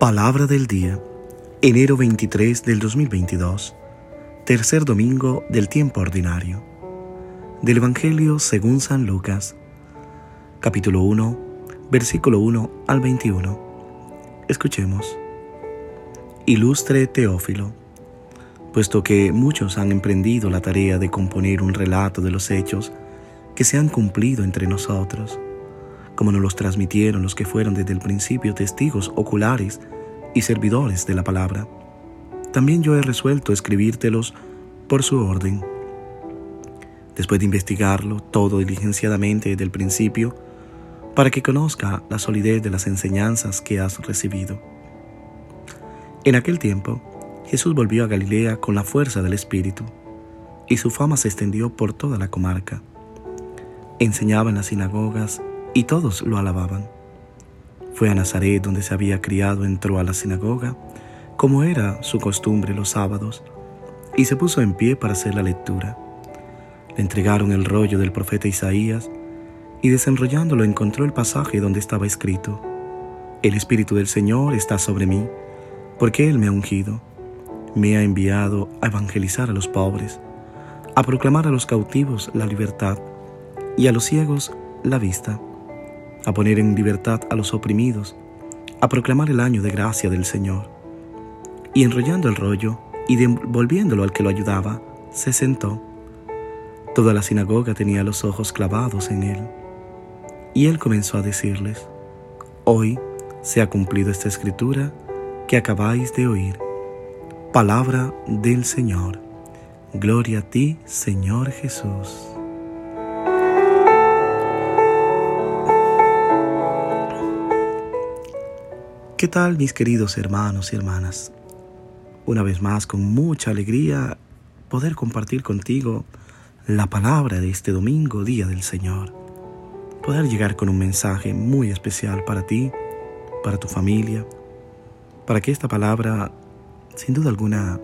Palabra del día, enero 23 del 2022, tercer domingo del tiempo ordinario. Del Evangelio según San Lucas, capítulo 1, versículo 1 al 21. Escuchemos. Ilustre Teófilo, puesto que muchos han emprendido la tarea de componer un relato de los hechos que se han cumplido entre nosotros, como nos los transmitieron los que fueron desde el principio testigos oculares y servidores de la palabra. También yo he resuelto escribírtelos por su orden. Después de investigarlo todo diligenciadamente desde el principio, para que conozca la solidez de las enseñanzas que has recibido. En aquel tiempo, Jesús volvió a Galilea con la fuerza del Espíritu, y su fama se extendió por toda la comarca. Enseñaba en las sinagogas y todos lo alababan. Fue a Nazaret donde se había criado, entró a la sinagoga, como era su costumbre los sábados, y se puso en pie para hacer la lectura. Le entregaron el rollo del profeta Isaías, y desenrollándolo encontró el pasaje donde estaba escrito, El Espíritu del Señor está sobre mí, porque Él me ha ungido, me ha enviado a evangelizar a los pobres, a proclamar a los cautivos la libertad y a los ciegos la vista a poner en libertad a los oprimidos, a proclamar el año de gracia del Señor. Y enrollando el rollo y devolviéndolo al que lo ayudaba, se sentó. Toda la sinagoga tenía los ojos clavados en él. Y él comenzó a decirles, Hoy se ha cumplido esta escritura que acabáis de oír. Palabra del Señor. Gloria a ti, Señor Jesús. ¿Qué tal mis queridos hermanos y hermanas? Una vez más, con mucha alegría, poder compartir contigo la palabra de este domingo, Día del Señor. Poder llegar con un mensaje muy especial para ti, para tu familia, para que esta palabra, sin duda alguna,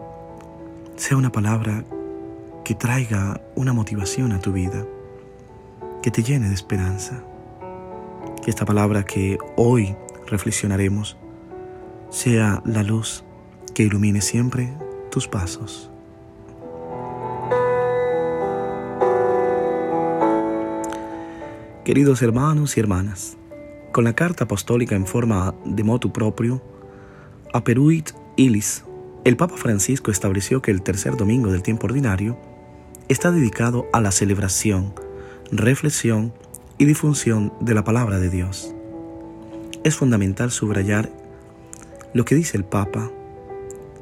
sea una palabra que traiga una motivación a tu vida, que te llene de esperanza. Que esta palabra que hoy reflexionaremos sea la luz que ilumine siempre tus pasos. Queridos hermanos y hermanas, con la carta apostólica en forma de motu propio, Aperuit Ilis, el Papa Francisco estableció que el tercer domingo del tiempo ordinario está dedicado a la celebración, reflexión y difusión de la palabra de Dios. Es fundamental subrayar lo que dice el Papa,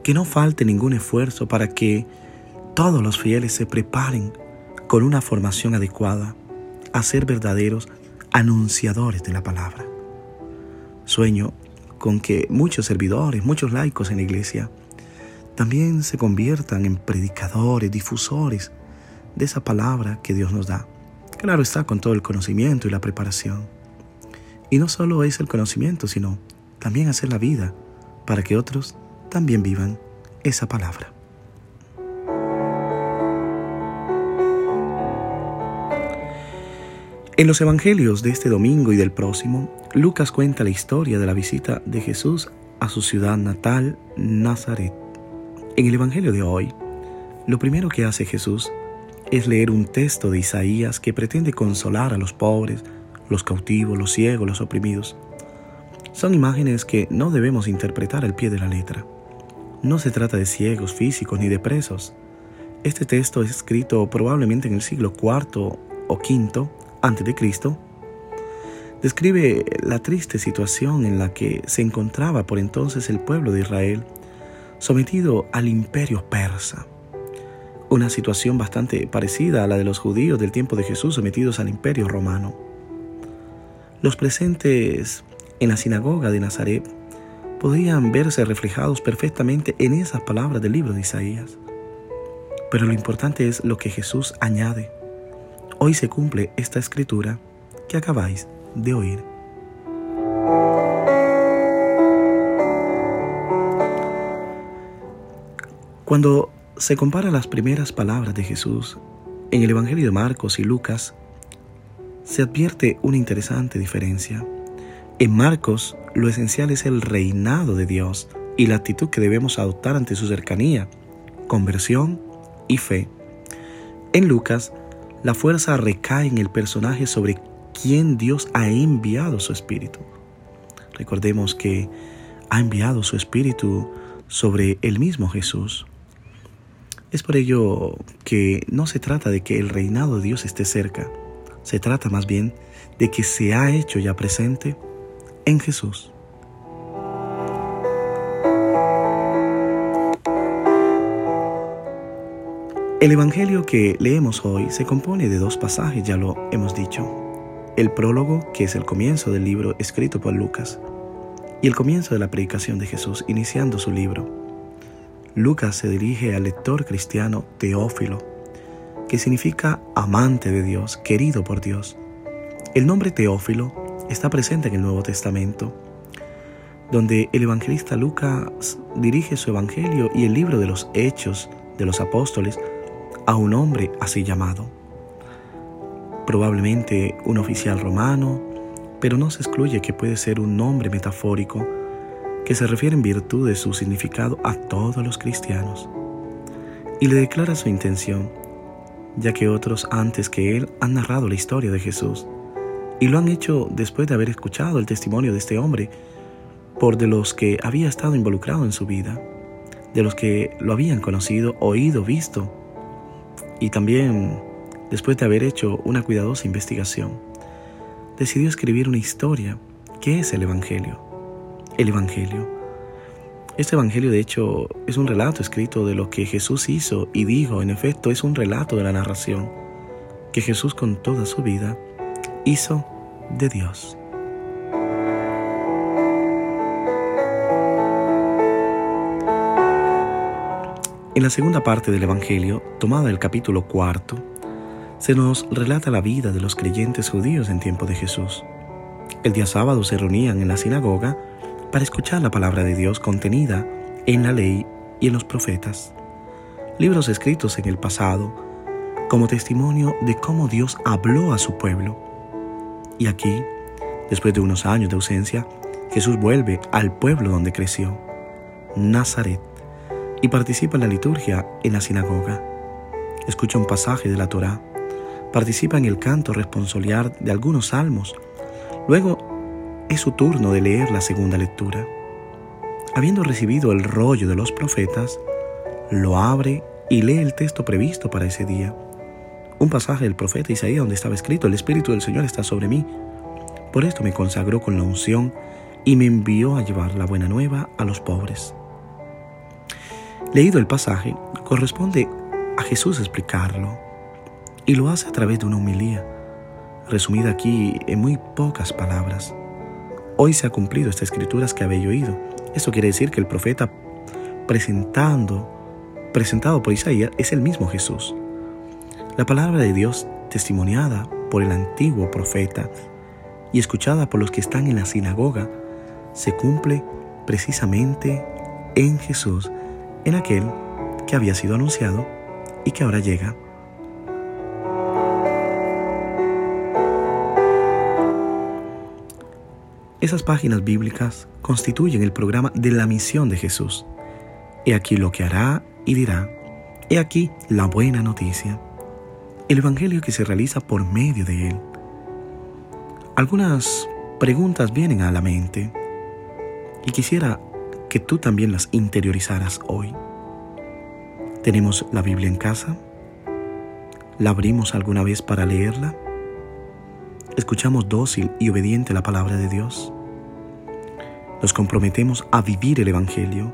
que no falte ningún esfuerzo para que todos los fieles se preparen con una formación adecuada a ser verdaderos anunciadores de la palabra. Sueño con que muchos servidores, muchos laicos en la iglesia, también se conviertan en predicadores, difusores de esa palabra que Dios nos da. Claro está con todo el conocimiento y la preparación. Y no solo es el conocimiento, sino también hacer la vida para que otros también vivan esa palabra. En los evangelios de este domingo y del próximo, Lucas cuenta la historia de la visita de Jesús a su ciudad natal, Nazaret. En el evangelio de hoy, lo primero que hace Jesús es leer un texto de Isaías que pretende consolar a los pobres, los cautivos, los ciegos, los oprimidos. Son imágenes que no debemos interpretar al pie de la letra. No se trata de ciegos físicos ni de presos. Este texto es escrito probablemente en el siglo IV o V Cristo. Describe la triste situación en la que se encontraba por entonces el pueblo de Israel, sometido al imperio persa. Una situación bastante parecida a la de los judíos del tiempo de Jesús sometidos al imperio romano. Los presentes en la sinagoga de Nazaret podían verse reflejados perfectamente en esas palabras del libro de Isaías. Pero lo importante es lo que Jesús añade. Hoy se cumple esta escritura que acabáis de oír. Cuando se compara las primeras palabras de Jesús en el Evangelio de Marcos y Lucas, se advierte una interesante diferencia. En Marcos, lo esencial es el reinado de Dios y la actitud que debemos adoptar ante su cercanía, conversión y fe. En Lucas, la fuerza recae en el personaje sobre quien Dios ha enviado su Espíritu. Recordemos que ha enviado su Espíritu sobre el mismo Jesús. Es por ello que no se trata de que el reinado de Dios esté cerca, se trata más bien de que se ha hecho ya presente en Jesús. El Evangelio que leemos hoy se compone de dos pasajes, ya lo hemos dicho. El prólogo, que es el comienzo del libro escrito por Lucas, y el comienzo de la predicación de Jesús, iniciando su libro. Lucas se dirige al lector cristiano Teófilo, que significa amante de Dios, querido por Dios. El nombre Teófilo está presente en el Nuevo Testamento, donde el evangelista Lucas dirige su evangelio y el libro de los hechos de los apóstoles a un hombre así llamado. Probablemente un oficial romano, pero no se excluye que puede ser un nombre metafórico que se refiere en virtud de su significado a todos los cristianos. Y le declara su intención, ya que otros antes que él han narrado la historia de Jesús, y lo han hecho después de haber escuchado el testimonio de este hombre por de los que había estado involucrado en su vida, de los que lo habían conocido, oído, visto, y también después de haber hecho una cuidadosa investigación, decidió escribir una historia que es el Evangelio. El Evangelio. Este Evangelio de hecho es un relato escrito de lo que Jesús hizo y dijo, en efecto es un relato de la narración que Jesús con toda su vida hizo de Dios. En la segunda parte del Evangelio, tomada del capítulo cuarto, se nos relata la vida de los creyentes judíos en tiempo de Jesús. El día sábado se reunían en la sinagoga para escuchar la palabra de Dios contenida en la ley y en los profetas, libros escritos en el pasado como testimonio de cómo Dios habló a su pueblo. Y aquí, después de unos años de ausencia, Jesús vuelve al pueblo donde creció, Nazaret y participa en la liturgia en la sinagoga. Escucha un pasaje de la Torá, participa en el canto responsorial de algunos salmos. Luego es su turno de leer la segunda lectura. Habiendo recibido el rollo de los profetas, lo abre y lee el texto previsto para ese día. Un pasaje del profeta Isaías donde estaba escrito, el Espíritu del Señor está sobre mí. Por esto me consagró con la unción y me envió a llevar la buena nueva a los pobres. Leído el pasaje, corresponde a Jesús explicarlo y lo hace a través de una humilía, resumida aquí en muy pocas palabras. Hoy se ha cumplido estas escrituras que habéis oído. Esto quiere decir que el profeta presentando, presentado por Isaías es el mismo Jesús. La palabra de Dios testimoniada por el antiguo profeta y escuchada por los que están en la sinagoga se cumple precisamente en Jesús en aquel que había sido anunciado y que ahora llega. Esas páginas bíblicas constituyen el programa de la misión de Jesús. He aquí lo que hará y dirá. He aquí la buena noticia. El Evangelio que se realiza por medio de él. Algunas preguntas vienen a la mente y quisiera que tú también las interiorizaras hoy. ¿Tenemos la Biblia en casa? ¿La abrimos alguna vez para leerla? ¿Escuchamos dócil y obediente la palabra de Dios? ¿Nos comprometemos a vivir el Evangelio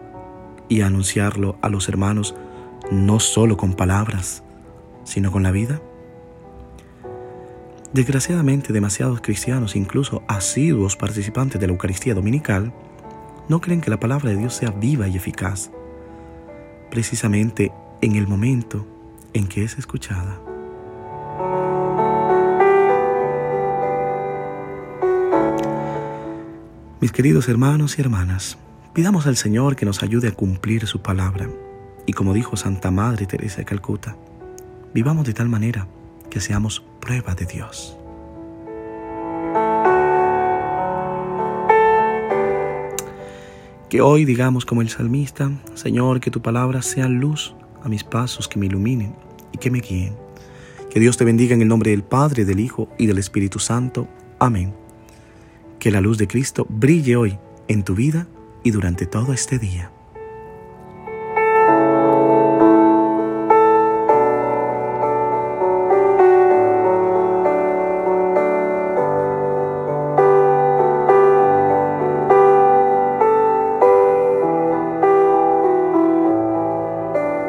y a anunciarlo a los hermanos no solo con palabras, sino con la vida? Desgraciadamente, demasiados cristianos, incluso asiduos participantes de la Eucaristía Dominical, no creen que la palabra de Dios sea viva y eficaz, precisamente en el momento en que es escuchada. Mis queridos hermanos y hermanas, pidamos al Señor que nos ayude a cumplir su palabra y como dijo Santa Madre Teresa de Calcuta, vivamos de tal manera que seamos prueba de Dios. Que hoy digamos como el salmista, Señor, que tu palabra sea luz a mis pasos, que me iluminen y que me guíen. Que Dios te bendiga en el nombre del Padre, del Hijo y del Espíritu Santo. Amén. Que la luz de Cristo brille hoy en tu vida y durante todo este día.